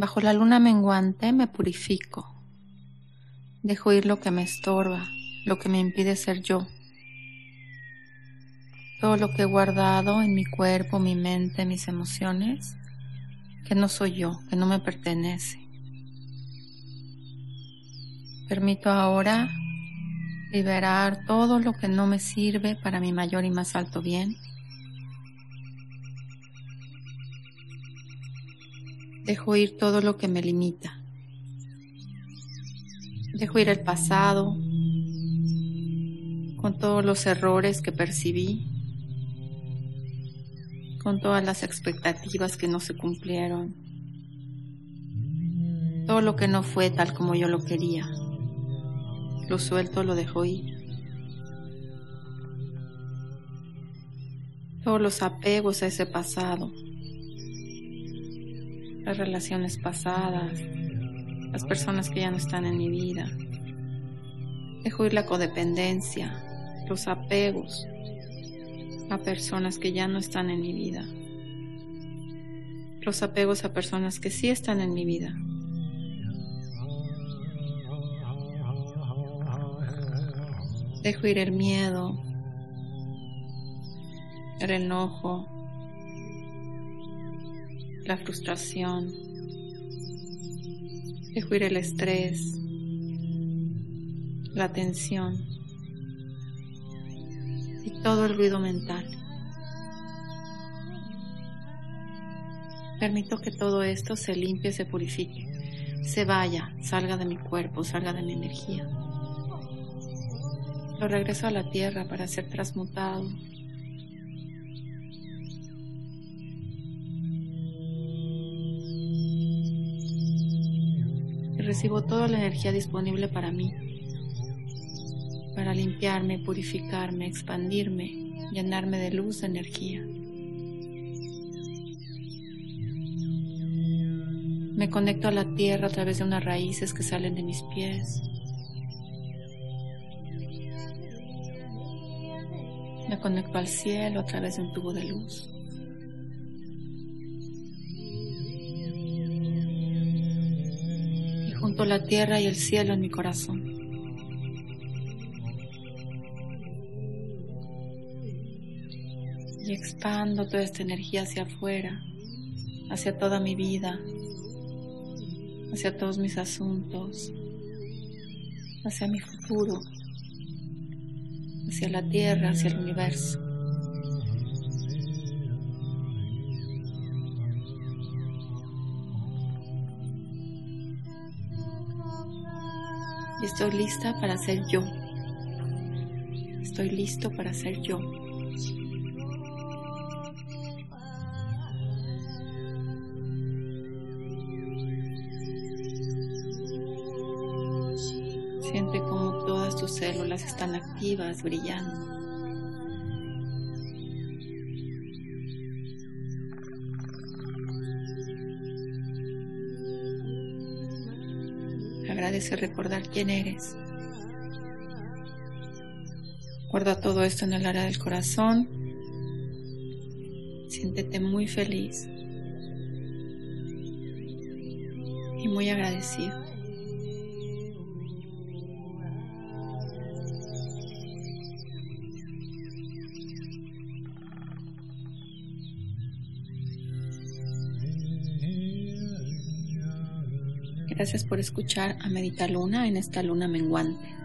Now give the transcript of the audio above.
Bajo la luna menguante me purifico. Dejo ir lo que me estorba, lo que me impide ser yo. Todo lo que he guardado en mi cuerpo, mi mente, mis emociones, que no soy yo, que no me pertenece. Permito ahora liberar todo lo que no me sirve para mi mayor y más alto bien Dejo ir todo lo que me limita. Dejo ir el pasado con todos los errores que percibí, con todas las expectativas que no se cumplieron, todo lo que no fue tal como yo lo quería. Lo suelto, lo dejo ir. Todos los apegos a ese pasado, las relaciones pasadas, las personas que ya no están en mi vida. Dejo ir la codependencia, los apegos a personas que ya no están en mi vida. Los apegos a personas que sí están en mi vida. Dejo ir el miedo, el enojo, la frustración, dejo ir el estrés, la tensión y todo el ruido mental. Permito que todo esto se limpie, se purifique, se vaya, salga de mi cuerpo, salga de mi energía. Lo regreso a la tierra para ser transmutado recibo toda la energía disponible para mí, para limpiarme, purificarme, expandirme, llenarme de luz, de energía. Me conecto a la tierra a través de unas raíces que salen de mis pies. Me conecto al cielo a través de un tubo de luz. La tierra y el cielo en mi corazón. Y expando toda esta energía hacia afuera, hacia toda mi vida, hacia todos mis asuntos, hacia mi futuro, hacia la tierra, hacia el universo. Y estoy lista para ser yo. Estoy listo para ser yo. Siente como todas tus células están activas, brillando. Agradece recordar quién eres. Guarda todo esto en el área del corazón. Siéntete muy feliz y muy agradecido. Gracias por escuchar a Medita Luna en esta luna menguante.